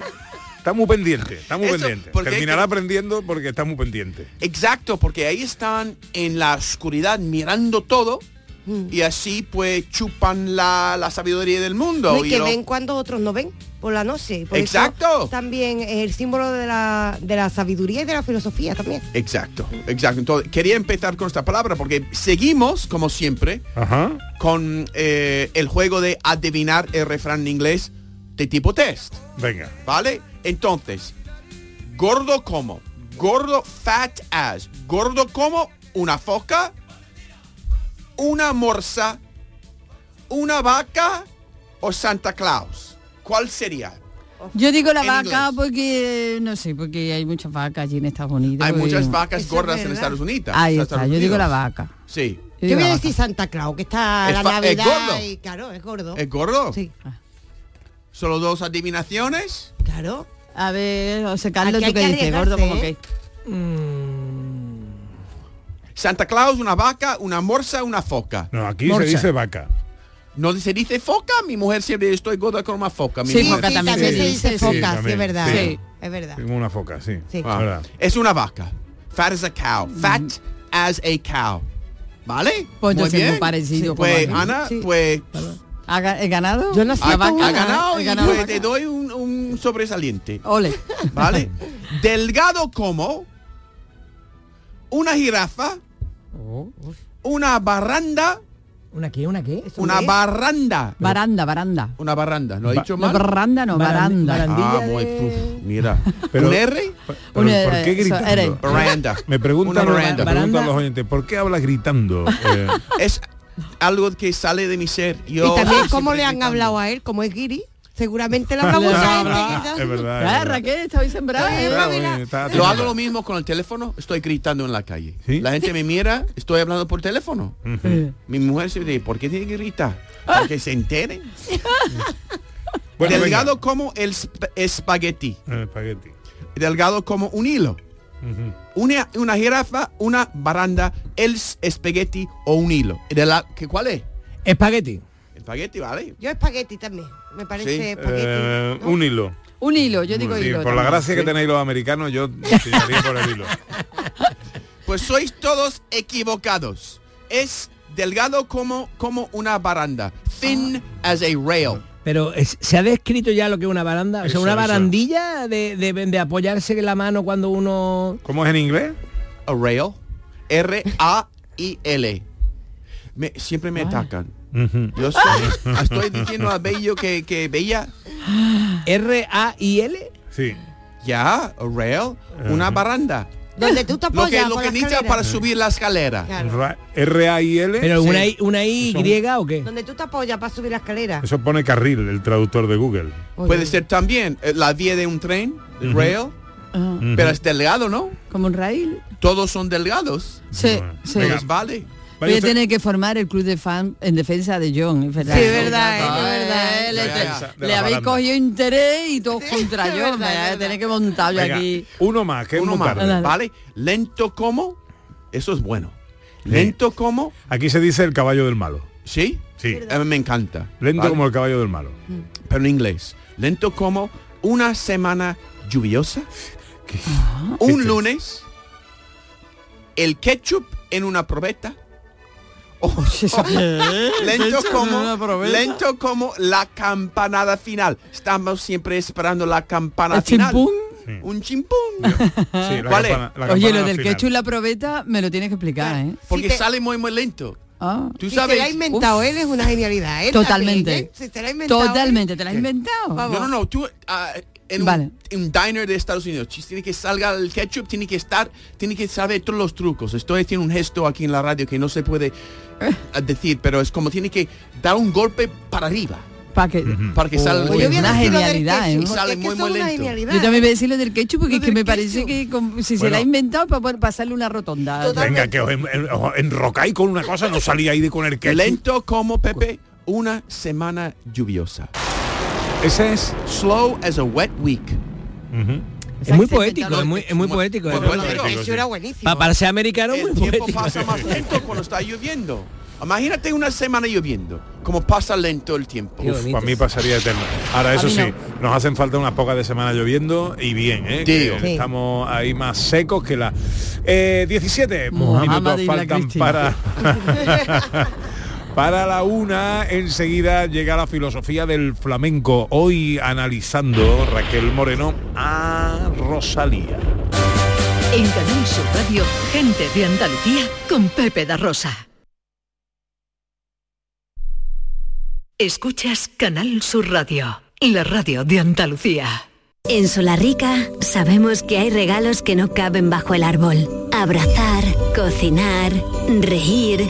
está muy pendiente, está muy Eso, pendiente. Terminará que- aprendiendo porque está muy pendiente. Exacto, porque ahí están en la oscuridad mirando todo y así pues chupan la, la sabiduría del mundo. No, y que lo- ven cuando otros no ven. por la noche. Por eso Exacto. también es el símbolo de la, de la sabiduría y de la filosofía también. Exacto, exacto. Entonces, quería empezar con esta palabra porque seguimos, como siempre, Ajá. con eh, el juego de adivinar el refrán en inglés de tipo test. Venga. ¿Vale? Entonces, gordo como, gordo fat as, gordo como una foca, una morsa, una vaca o Santa Claus. ¿Cuál sería? Yo digo la En vaca inglés. porque, no sé, porque hay muchas vacas allí en Estados Unidos. Hay muchas vacas Eso es gordas en. Estados Unidos. Ahí Estados está, yo digo la vaca. Sí. Yo voy a la decir Santa Claus, que está Es la fa- es Navidad gordo. y claro, es gordo. ¿Es gordo? Sí. ¿Solo dos adivinaciones? Claro. A ver, José Carlos, ¿tú qué que dices? Gordo como ¿eh? que. Santa Claus, una vaca, una morsa, una foca. No, aquí Morsa. se dice vaca. ¿No se dice foca? Mi mujer siempre estoy gorda con una foca. Mi Sí, mujer. foca también se se dice, foca, sí, también, es verdad. sí. Es verdad. Como una foca, sí. Sí. Ah, es una vaca. Fat as a cow. Fat as a cow. ¿Vale? Pues Muy bien. muy parecido. Pues. Ana, Sí. pues ¿Ha, ganado? Yo nací ha, La vaca, ha ganado He y ganado pues te doy un, un sobresaliente. Ole. ¿Vale? <laughs> Delgado como una jirafa, una barranda, ¿Una qué? ¿Una qué? ¿Eso una qué? barranda. Baranda, baranda. Una baranda. ¿No he Ba- dicho No, mal? baranda, no, Barandi- baranda. barandilla Ah, muy, de- uf, mira. Pero- ¿Un R? Pero, Una- ¿Por qué eso, gritando? Baranda. Me preguntan, baranda. me preguntan Baranda. los oyentes, ¿por qué hablas gritando? Eh, <laughs> Es algo que sale de mi ser. Yo y también cómo le han gritando. hablado a él, como es Guiri, seguramente le habla mucha gente. es verdad. es Ah. Raquel, estaba sembrada. Lo hago lo mismo con el teléfono, estoy gritando en la calle. ¿Sí? La gente me mira, estoy hablando por teléfono. Mi mujer se dice, ¿por qué tiene que gritar? Para que se enteren. <laughs> Bueno, Delgado como el sp- espagueti. espagueti. Delgado como un hilo. Una, una jirafa, una baranda, el espagueti o un hilo. De la, ¿qué, ¿Cuál es? Espagueti. Espagueti, ¿vale? Yo espagueti también, me parece Sí. espagueti. Eh, ¿no? un hilo. Un hilo, yo digo Sí, hilo. por la gracia que tenéis los americanos, yo tiraría por el hilo. <laughs> Pues sois todos equivocados. Es delgado como, como una baranda. Thin as a rail. Pero es- se ha descrito ya lo que es una baranda, o sea, Eso, una eso. barandilla de, de, de apoyarse en la mano cuando uno... ¿Cómo es en inglés? A rail. R-A-I-L. Me- siempre me atacan. Yo soy- estoy diciendo a Bello que, que Bella, R-A-I-L. Sí. ya, rail, una baranda. Donde tú te Lo que, apoyas lo por que la necesitas escalera. para subir la escalera. Claro. Ra- R-A-I-L. Pero Sí. una, I, una I Son- griega o qué? Donde tú te apoyas para subir la escalera. Eso pone carril, el traductor de Google. Puede ser también eh, la vía de un tren, el rail, pero es delgado, ¿no? como un rail. Todos son delgados. Sí, Bueno, sí. venga. Pues vale. Voy a tener que formar el club de fan en defensa de John, es verdad. Sí, es verdad, Ah, es verdad. eh, Le, habéis baranda. cogido interés y todos <laughs> contra John. Me voy es a verdad. tener que montar yo Venga, aquí. uno más, que Uno más, tarde. ¿vale? Lento como, eso es bueno. Lento como, Aquí se dice el caballo del malo. ¿sí? Sí. A mí me encanta. Lento ¿vale? como el caballo del malo. Pero en inglés. Lento como una semana lluviosa, ¿Qué- un lunes, el ketchup en una probeta. O- lento Ketchup en como lento como la campanada final. Estamos siempre esperando la campana ¿El final. chimpún? Sí. Un chimpún. Sí, la ¿Cuál es? campana- Oye, lo del final. ketchup y la probeta me lo tienes que explicar, ¿eh? Porque Si te- sale muy muy lento. Ah, Tú Si sabes. se la ha inventado él es una genialidad. ¿eh? Totalmente. También, ¿eh? Si se la ha inventado totalmente, ¿te la has ¿Qué? inventado? Vamos. No, no, no. Tú ah, en Vale. un, un diner de Estados Unidos, si tiene que salga el ketchup, tiene que estar, tiene que saber todos los trucos. Estoy haciendo un gesto aquí en la radio que no se puede ah, <laughs> decir, pero es como tiene que dar un golpe para arriba Para que... para que salga. Pues yo voy a el una ketchup. genialidad, ¿eh? Sale es que muy muy lento. Yo también voy a decir lo del ketchup porque es que me parece ketchup. que como- si se la ha inventado para poder pasarle una rotonda. Venga, que os, en- os enrocáis con una cosa, no salíais de con el que Lento como Pepe, una semana lluviosa. Ese es. Slow as a wet week. Es muy poético, es muy, es muy poético. Es. Eso era buenísimo. Pa- para ser americano, muy El tiempo poético. pasa más lento cuando está lloviendo. Imagínate una semana lloviendo, como pasa lento el tiempo. Uf, para mí pasaría eterno. Ahora, eso sí, no. nos hacen falta unas pocas de semana lloviendo y bien, ¿eh? Digo. Que Sí. Estamos ahí más secos que la... Eh, 17 Muhammad minutos faltan para... <laughs> <laughs> Para la una, enseguida llega la filosofía del flamenco. Hoy analizando Raquel Moreno a Rosalía. En Canal Sur Radio, gente de Andalucía con Pepe da Rosa. Escuchas Canal Sur Radio, la radio de Andalucía. En Solarrica sabemos que hay regalos que no caben bajo el árbol. Abrazar, cocinar, reír,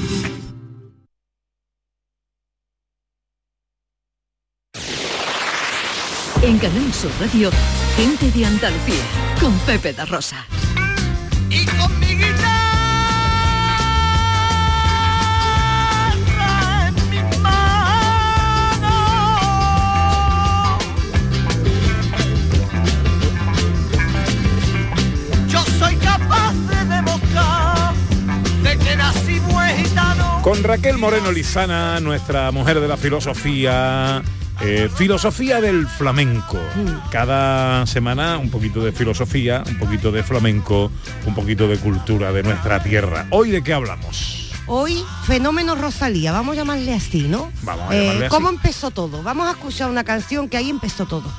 Canal Sur Radio, gente de Andalucía, con Pepe da Rosa. Y con mi guitarra en mi mano. Yo soy capaz de demostrar de que nací buen gitano. Con Raquel Moreno Lizana, nuestra mujer de la filosofía. Eh, filosofía del flamenco. Cada semana un poquito de filosofía, un poquito de flamenco, un poquito de cultura de nuestra tierra. Hoy de qué hablamos? Hoy, fenómeno Rosalía, vamos a llamarle así, ¿no? Eh, Vamos a llamarle así. ¿Cómo empezó todo? Vamos a escuchar una canción que ahí empezó todo.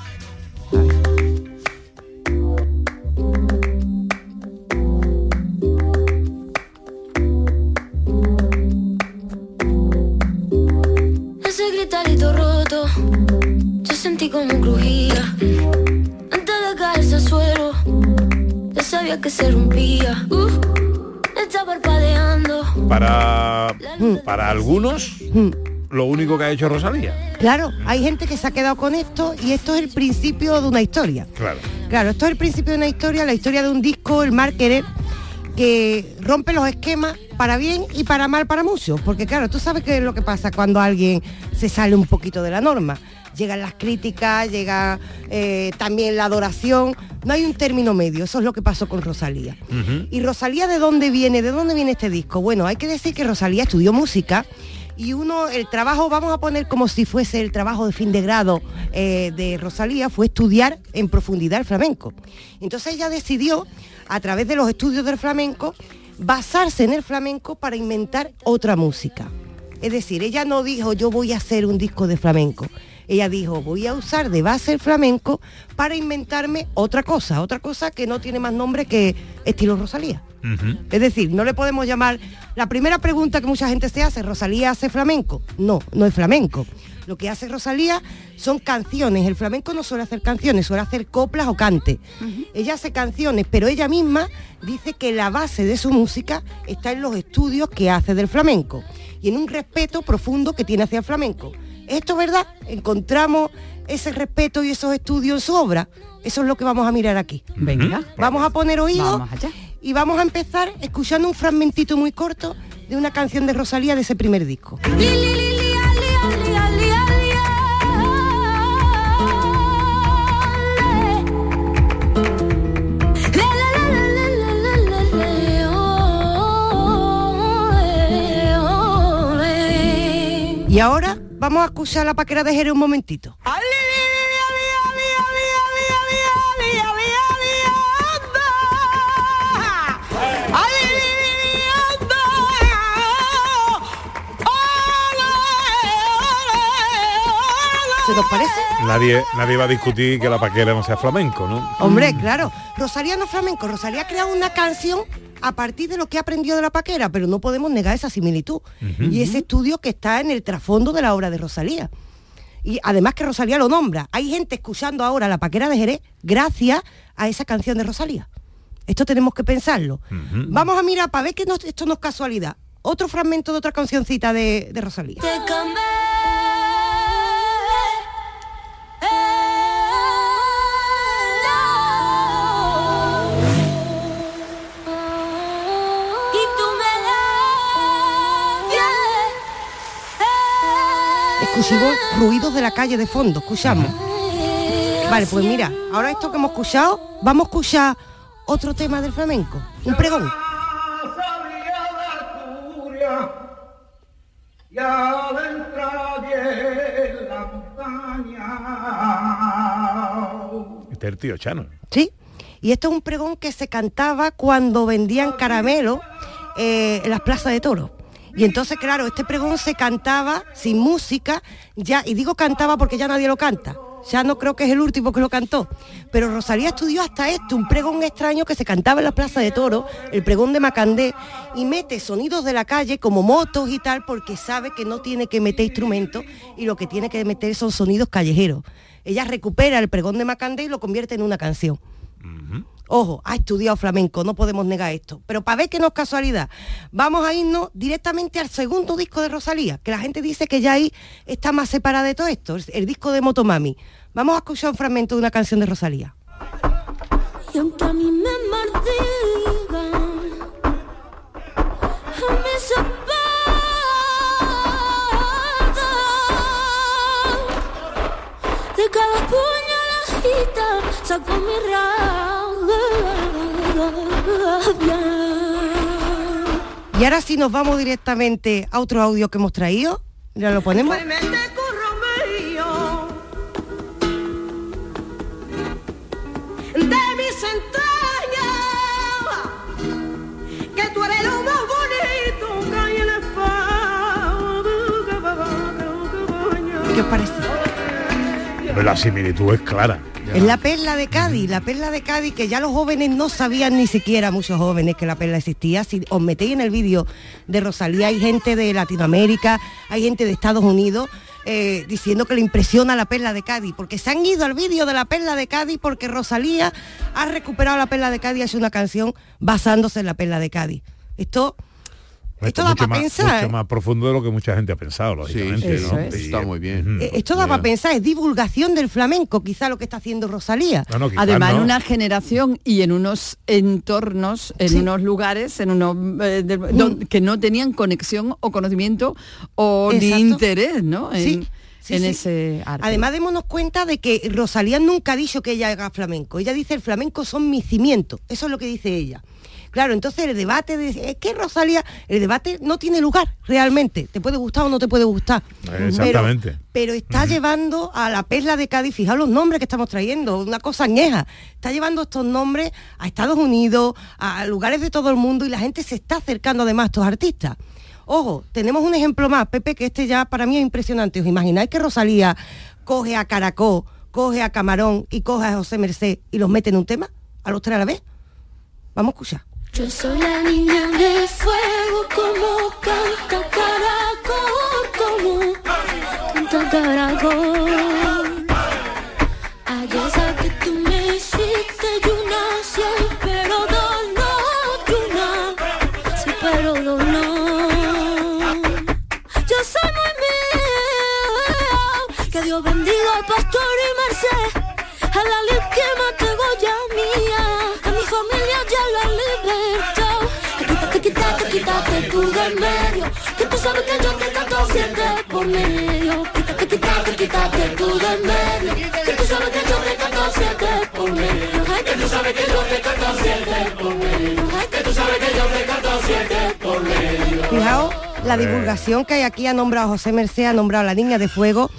Ese gritarito roto, sentí como crujía. Antes de caerse al suelo, ya sabía que se rompía. Uh, está parpadeando. Para, para algunos, lo único que ha hecho Rosalía. Claro, hay gente que se ha quedado con esto y esto es el principio de una historia. Claro. Claro, esto es el principio de una historia, la historia de un disco, el Mar Querer, que rompe los esquemas para bien y para mal para muchos. Porque claro, tú sabes qué es lo que pasa cuando alguien se sale un poquito de la norma. Llegan las críticas, llega eh, también la adoración. No hay un término medio, eso es lo que pasó con Rosalía. ¿Y Rosalía de dónde viene? ¿De dónde viene este disco? Bueno, hay que decir que Rosalía estudió música y uno, el trabajo, vamos a poner como si fuese el trabajo de fin de grado eh, de Rosalía, fue estudiar en profundidad el flamenco. Entonces ella decidió, a través de los estudios del flamenco, basarse en el flamenco para inventar otra música. Es decir, ella no dijo yo voy a hacer un disco de flamenco. Ella dijo voy a usar de base el flamenco para inventarme otra cosa, otra cosa que no tiene más nombre que estilo Rosalía. Es decir, no le podemos llamar... La primera pregunta que mucha gente se hace, ¿Rosalía hace flamenco? No, no es flamenco. Lo que hace Rosalía son canciones. El flamenco no suele hacer canciones, suele hacer coplas o cante. Ella hace canciones, pero ella misma dice que la base de su música está en los estudios que hace del flamenco y en un respeto profundo que tiene hacia el flamenco. ¿Esto es verdad? ¿Encontramos ese respeto y esos estudios en su obra? Eso es lo que vamos a mirar aquí. Venga. Vamos a poner oído Vamos allá. y vamos a empezar escuchando un fragmentito muy corto de una canción de Rosalía de ese primer disco. Y ahora vamos a escuchar la paquera de Jerez un momentito. ¿Se nos parece? Nadie, nadie va a discutir que la paquera no sea flamenco, ¿no? Hombre, claro. Rosalía no es flamenco. Rosalía ha creado una canción a partir de lo que ha aprendido de la paquera, pero no podemos negar esa similitud. Y ese estudio que está en el trasfondo de la obra de Rosalía. Y además que Rosalía lo nombra. Hay gente escuchando ahora la paquera de Jerez gracias a esa canción de Rosalía. Esto tenemos que pensarlo. Vamos a mirar para ver que no- esto no es casualidad. Otro fragmento de otra cancioncita de, de Rosalía. Escuchamos ruidos de la calle de fondo, escuchamos. Vale, pues mira, ahora esto que hemos escuchado, vamos a escuchar otro tema del flamenco, un pregón. Ya dentro de la montaña. Este es el tío Chano. ¿Sí? Y esto es un pregón que se cantaba cuando vendían caramelo eh, en las plazas de toros. Y entonces, claro, este pregón se cantaba sin música, ya, y digo cantaba porque ya nadie lo canta. Ya no creo que es el último que lo cantó. Pero Rosalía estudió hasta esto, un pregón extraño que se cantaba en la plaza de toros, el pregón de Macandé, y mete sonidos de la calle como motos y tal, porque sabe que no tiene que meter instrumentos y lo que tiene que meter son sonidos callejeros. Ella recupera el pregón de Macandé y lo convierte en una canción. Ojo, ha estudiado flamenco, no podemos negar esto. Pero para ver que no es casualidad, vamos a irnos directamente al segundo disco de Rosalía, que la gente dice que ya ahí está más separada de todo esto, el, disco de Motomami. Vamos a escuchar un fragmento de una canción de Rosalía. Y aunque a mí me a mí cada saco. Y ahora sí nos vamos directamente a otro audio que hemos traído. Ya lo ponemos. de mis entrañas, que tú eres lo más bonito que hay en España. ¿Qué os parece? Pero la similitud es clara. Es la perla de Cádiz, la perla de Cádiz que ya los jóvenes no sabían ni siquiera, muchos jóvenes, que la perla existía. Si os metéis en el vídeo de Rosalía, hay gente de Latinoamérica, hay gente de Estados Unidos eh, diciendo que le impresiona la perla de Cádiz, porque se han ido al vídeo de la perla de Cádiz porque Rosalía ha recuperado la perla de Cádiz hecho una canción basándose en la perla de Cádiz. Esto, esto es da mucho para más, pensar. mucho más profundo de lo que mucha gente ha pensado, lógicamente. sí, ¿no? eso es. Está muy bien. Eh, Esto da para pensar, es divulgación del flamenco, quizá lo que está haciendo Rosalía. Además, en una generación y en unos entornos, en unos lugares, en unos eh, de- don- que no tenían conexión o conocimiento o ni interés, ¿no? En, Sí, sí, en sí. ese arte. Además démonos cuenta de que Rosalía nunca ha dicho que ella haga flamenco. Ella dice el flamenco son mis cimientos. Eso es lo que dice ella. Claro, entonces el debate de es que Rosalía, el debate no tiene lugar realmente. Te puede gustar o no te puede gustar. Exactamente. Pero, pero está llevando a la perla de Cádiz, fijaos los nombres que estamos trayendo, una cosa añeja. Está llevando estos nombres a Estados Unidos, a lugares de todo el mundo y la gente se está acercando además a estos artistas. Ojo, tenemos un ejemplo más, Pepe, que este ya para mí es impresionante. ¿Os imagináis que Rosalía coge a Caracó, coge a Camarón y coge a José Merced y los mete en un tema? ¿A los tres a la vez? Vamos a escuchar. Yo soy la niña de fuego como canta caracol, como canta caracol. Que tú sabes que yo te canto siete por medio. Quítate, quítate, quítate tú del medio, que tú sabes que yo te canto siete por medio. Ay, que tú sabes que yo te canto siete por medio. Ay, que tú sabes que yo te canto siete por medio. Fijaos la divulgación que hay aquí, ha nombrado a José Merced, ha nombrado a la niña de fuego.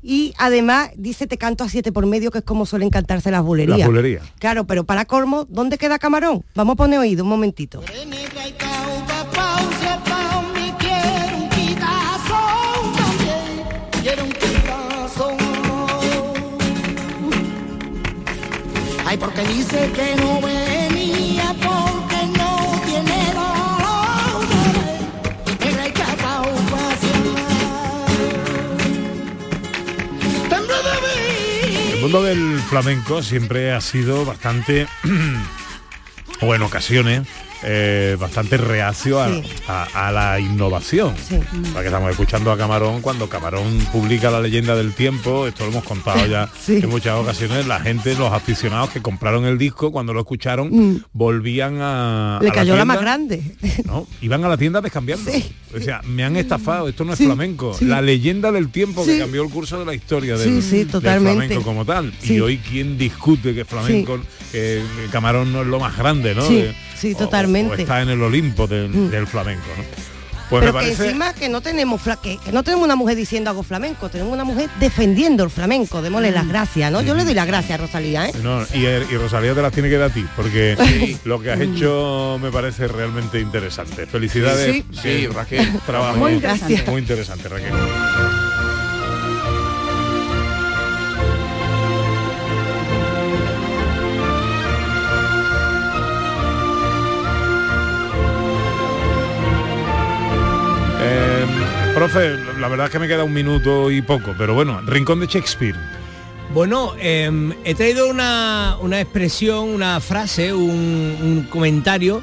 Y además dice te canto a siete por medio, que es como suelen cantarse las bulerías. Las bulerías. Claro, pero para colmo, ¿dónde queda Camarón? Vamos a poner oído un momentito. Quiero Ay, porque dice que no venía porque no tiene dolores. Negra y capa Temblé de mí. El mundo del flamenco siempre ha sido bastante, <clears throat> o en ocasiones, eh, bastante reacio a, Sí. a- a la innovación. Sí. Porque estamos escuchando a Camarón cuando Camarón publica la leyenda del tiempo, esto lo hemos contado ya <laughs> Sí. en muchas ocasiones, la gente, los aficionados que compraron el disco, cuando lo escucharon, Mm. volvían a... Le a cayó la, más grande. ¿no? Iban a la tienda a descambiarlo. O sea, me han estafado, esto no es flamenco. La leyenda del tiempo que cambió el curso de la historia del, sí, del totalmente. flamenco como tal. Y hoy quién discute que flamenco, que Camarón no es lo más grande, ¿no? Sí, De- sí, totalmente. O, está en el Olimpo del, Mm. del flamenco, ¿no? Pues Pero me que encima que no tenemos fla- que, que no tenemos una mujer diciendo algo flamenco, tenemos una mujer defendiendo el flamenco, démosle las gracias, ¿no? Yo le doy las gracias a Rosalía, ¿eh? No, y, y Rosalía te las tiene que dar a ti, porque <laughs> lo que has hecho me parece realmente interesante. Felicidades. Sí, sí, Raquel. Trabajo Muy interesante. Muy interesante, Raquel. Eh, profe, la verdad es que me queda un minuto y poco, pero bueno, Rincón de Shakespeare. Bueno, em, he traído una, una expresión, una frase, un, un comentario,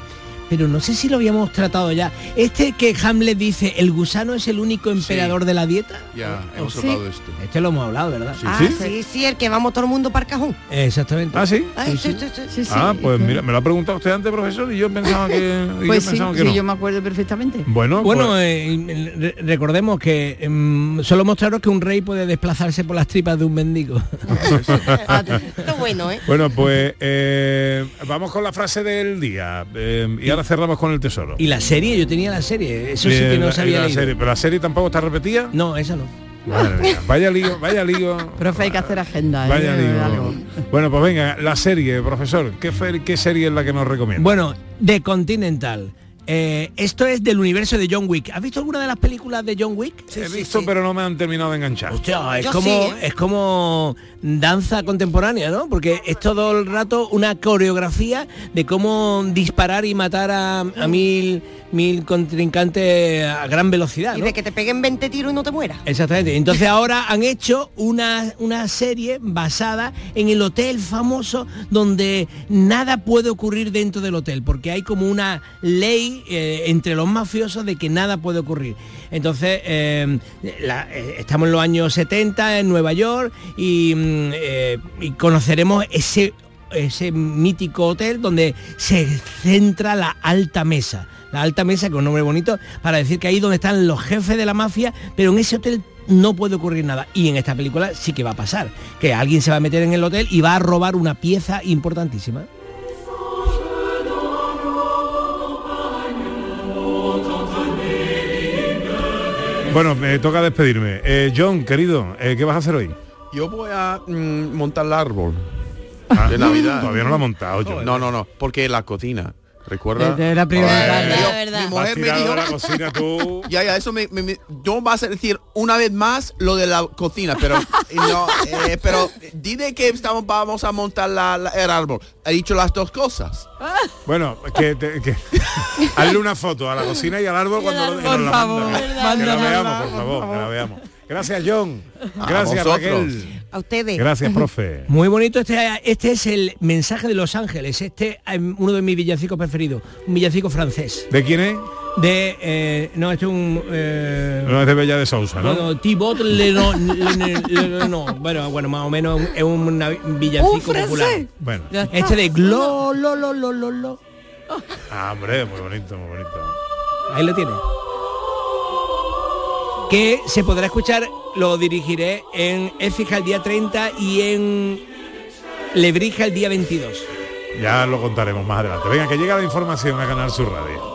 pero no sé si lo habíamos tratado ya. Este que Hamlet dice, el gusano es el único emperador de la dieta. Ya, hemos Sí. hablado de esto. Este lo hemos hablado, ¿verdad? ah, sí, sí, el que vamos todo el mundo para el cajón. Exactamente. ¿Ah, sí? Ay, sí, sí, sí. ah, pues mira, me lo ha preguntado usted antes, profesor, y yo pensaba que, y <laughs> Pues yo sí, pensaba que sí, no. yo me acuerdo perfectamente. Bueno, Bueno, pues- eh, re- recordemos que em, solo mostraros que un rey puede desplazarse por las tripas de un mendigo. <laughs> Esto es bueno, ¿eh? Bueno, pues eh, vamos con la frase del día eh, y ahora cerramos con el tesoro. Y la serie, yo tenía la serie, eso sí Eh, que no la- sabía la leído. serie, pero la serie tampoco está repetida. No, esa no. Madre mía, vaya lío, vaya lío. Profe, hay que hacer agenda. ¿eh? Vaya lío. Algo. Bueno, pues venga, la serie, profesor. ¿Qué, qué serie es la que nos recomienda? Bueno, The Continental. Eh, esto es del universo de John Wick. ¿Has visto alguna de las películas de John Wick? He visto, pero no me han terminado de enganchar. Hostia, es Yo como, sí, ¿eh? es como danza contemporánea, ¿no? Porque es todo el rato una coreografía de cómo disparar y matar a, a mil, mil contrincantes a gran velocidad. Y de que te peguen 20 tiros y no te mueras. Exactamente. Entonces ahora han hecho una, una serie basada en el hotel famoso donde nada puede ocurrir dentro del hotel, porque hay como una ley eh, entre los mafiosos de que nada puede ocurrir. Entonces, eh, eh, estamos en los años 70 en Nueva York y, mm, y conoceremos ese ese mítico hotel donde se centra la alta mesa. La alta mesa, con un nombre bonito, para decir que ahí donde están los jefes de la mafia, pero en ese hotel no puede ocurrir nada. Y en esta película sí que va a pasar, que alguien se va a meter en el hotel y va a robar una pieza importantísima. Bueno, me toca despedirme. Eh, John, querido, eh, ¿qué vas a hacer hoy? Yo voy a mm, montar el árbol Ah, de Navidad. Todavía no lo ha montado, John. No, no, no, porque la cocina. ¿Recuerda? Era- era prioritario. Yo- La verdad. Mi mujer me dijo... la cocina tú. <laughs> Ya, ya, eso me, me, me- no vas a decir una vez más lo de la cocina, pero no, eh, pero dile que estamos, vamos a montar la- la- el árbol. He dicho las dos cosas. <laughs> Bueno, que, te- que- <laughs> hazle una foto a la cocina y al árbol cuando lo, que Por la favor, manda. Que la mándamela, veamos, por favor, que la veamos. Gracias, John. A Gracias, vosotros. Raquel. A ustedes. Gracias, profe. <laughs> Muy bonito, este, este es el mensaje de Los Ángeles, este es uno de mis villancicos preferidos, un villancico francés. ¿De quién es? De, eh, no, este es un... eh, No es de Bella de Sousa, ¿no? Bueno, Thibaut Lenon, Lenon- Lenon- bueno, bueno, más o menos es un villancico ¿Un popular. francés? Bueno. Este de Glo, lo, lo, lo, lo, lo. Ah, hombre, muy bonito, muy bonito. Ahí lo tiene. Que se podrá escuchar, lo dirigiré en Écija el día 30 y en Lebrija el día 22. Ya lo contaremos más adelante. Venga, que llega la información a Canal Sur Radio.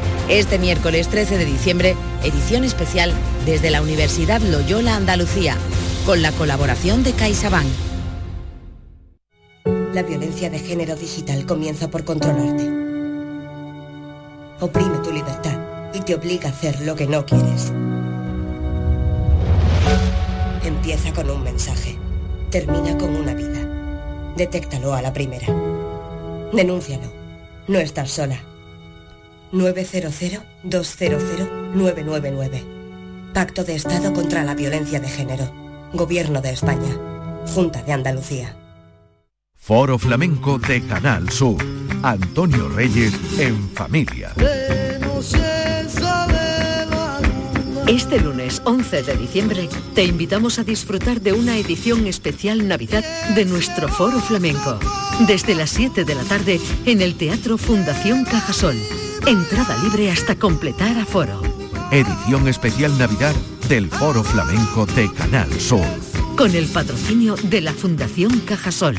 Este miércoles 13 de diciembre, edición especial desde la Universidad Loyola Andalucía, con la colaboración de CaixaBank. La violencia de género digital comienza por controlarte. Oprime tu libertad y te obliga a hacer lo que no quieres. Empieza con un mensaje. Termina con una vida. Detéctalo a la primera. Denúncialo. No estás sola. 900-200-999. Pacto de Estado contra la Violencia de Género. Gobierno de España. Junta de Andalucía. Foro Flamenco de Canal Sur. Antonio Reyes en familia. Este lunes 11 de diciembre te invitamos a disfrutar de una edición especial Navidad de nuestro Foro Flamenco. Desde las 7 de la tarde en el Teatro Fundación Cajasol. Entrada libre hasta completar aforo. Edición especial Navidad del Foro Flamenco de Canal Sur. Con el patrocinio de la Fundación Cajasol.